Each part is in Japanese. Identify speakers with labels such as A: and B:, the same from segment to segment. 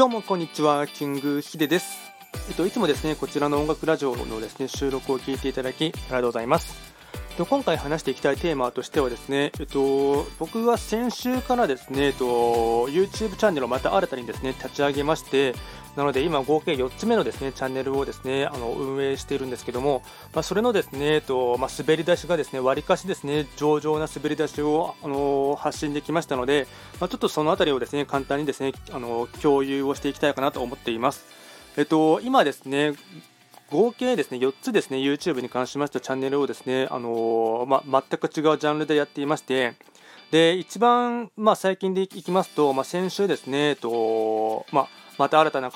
A: どうもこんにちは、キングヒデです。えっと、いつもですね、こちらの音楽ラジオのですね、収録を聞いていただき、ありがとうございます。と今回話していきたいテーマとしてはですね、えっと、僕は先週からですね、えっと、YouTube チャンネルをまた新たにですね、立ち上げまして、なので今合計4つ目のですねチャンネルをですねあの運営しているんですけども、まあ、それのですね、えっとまあ、滑り出しがですね割かしですね上々な滑り出しをあの発信できましたので、まあ、ちょっとそのあたりをですね簡単にですねあの共有をしていきたいかなと思っています。えっと、今ですね合計ですね4つですね YouTube に関しましたチャンネルをですねあのまあ全く違うジャンルでやっていましてで一番、まあ、最近でいきますと、まあ、先週ですね、えっとまあまた新たな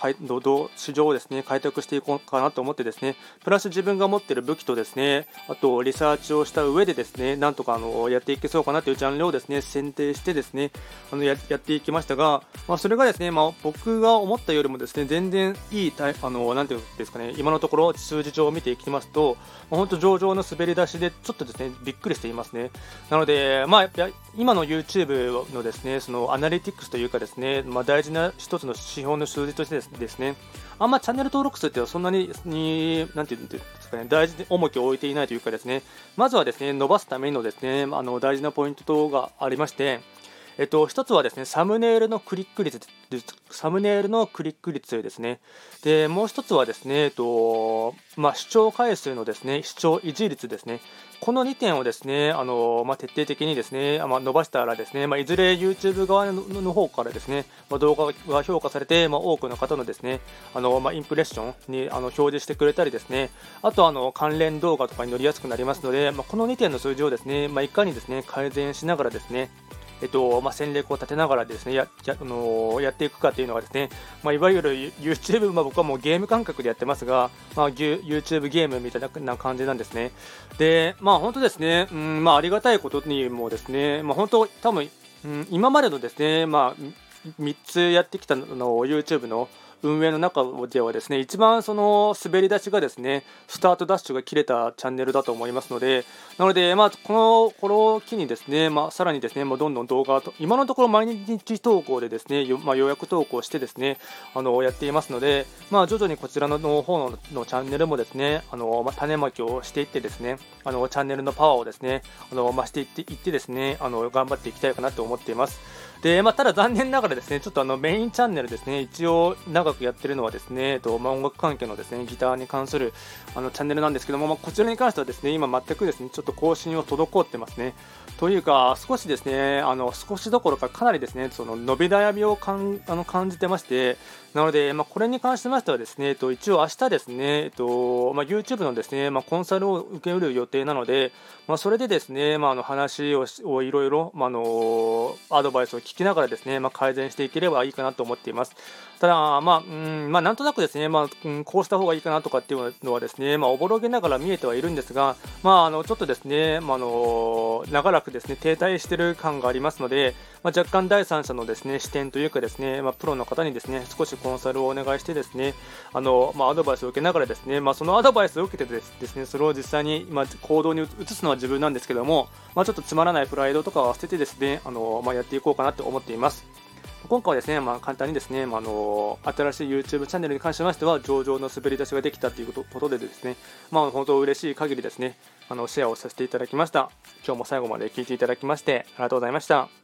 A: 市場をですね開拓していこうかなと思ってですねプラス自分が持っている武器とですねあとリサーチをした上でですねなんとかあのやっていけそうかなというジャンルをですね選定してですねあのやっていきましたが、まあ、それがですね、まあ、僕が思ったよりもですね全然いいあのなんていうんですかね今のところ数字上を見ていきますと、まあ、本当上々の滑り出しでちょっとですねびっくりしていますね。なので、まあ、今の YouTube のですねそのアナリティクスというかですね、まあ、大事な一つの指標の数字としてですね、あんまチャンネル登録数ってそんなに、になんていうんですかね、大事に重きを置いていないというかですね、まずはですね、伸ばすためのですね、あの大事なポイントがありまして、えっと、一つはですね、サムネイルのクリック率、サムネイルのクリック率ですね。で、もう一つはですね、えっと、まあ、視聴回数のですね、視聴維持率ですね。この2点をですね、あのまあ、徹底的にですね、まあ、伸ばしたらですね、まあ、いずれ YouTube 側の方からですね、ま動画が評価されて、ま多くの方のですね、あのまインプレッションにあの表示してくれたりですね、あとあの関連動画とかに乗りやすくなりますので、まこの2点の数字をですね、まいかにですね改善しながらですね、えっとまあ、戦略を立てながらですねやや,、あのやっていくかというのはですね、まあ、いわゆる YouTube、まあ、僕はもうゲーム感覚でやってますが、まあ、YouTube ゲームみたいな感じなんですね。で、まあ、本当ですね、うんまあ、ありがたいことにもですね、まあ、本当、多分、うん、今までのですね、まあ、3つやってきたのを YouTube の運営の中ではですね一番その滑り出しがですねスタートダッシュが切れたチャンネルだと思いますのでなので、まあ、このこの機にですね、まあ、さらにですね、まあ、どんどん動画と今のところ毎日投稿でですね、まあ、予約投稿してですねあのやっていますので、まあ、徐々にこちらの方ののチャンネルもですねあの、まあ、種まきをしていってですねあのチャンネルのパワーをですねあの増していっていってですねあの頑張っていきたいかなと思っています。で、まあ、ただ残念ながらですね、ちょっとあのメインチャンネルですね、一応長くやってるのはですね、えっとまあ、音楽関係のですね、ギターに関するあのチャンネルなんですけども、まあ、こちらに関してはですね、今全くですね、ちょっと更新を滞ってますね。というか、少しですね、あの少しどころかかなりですね、その伸び悩みをかんあの感じてまして、なので、まあ、これに関しましてはですね、えっと、一応明日ですね、えっとまあ、YouTube のですね、まあ、コンサルを受ける予定なので、まあ、それでですね、まあ、あの話ををいろいろ、まあ、あのアドバイスを聞聞きながらですね、まあ、改善していければいいかなと思っています。ただ、まあ、うんまあ、なんとなくですね、まあうん、こうした方がいいかなとかっていうのはですね、まあ、おぼろげながら見えてはいるんですが、まあ、あのちょっとですね、まあ、あの長らくですね停滞している感がありますので、まあ、若干第三者のですね視点というかですね、まあ、プロの方にですね少しコンサルをお願いしてですねあの、まあ、アドバイスを受けながらですね、まあ、そのアドバイスを受けてですねそれを実際に、まあ、行動に移すのは自分なんですけども、まあ、ちょっとつまらないプライドとかは捨ててですねあの、まあ、やっていこうかなと思っています。今回はですね、まあ、簡単にですね、まあ、の新しい YouTube チャンネルに関しましては上々の滑り出しができたということでですね、まあ、本当嬉しい限りですねあのシェアをさせていただきました今日も最後まで聞いていただきましてありがとうございました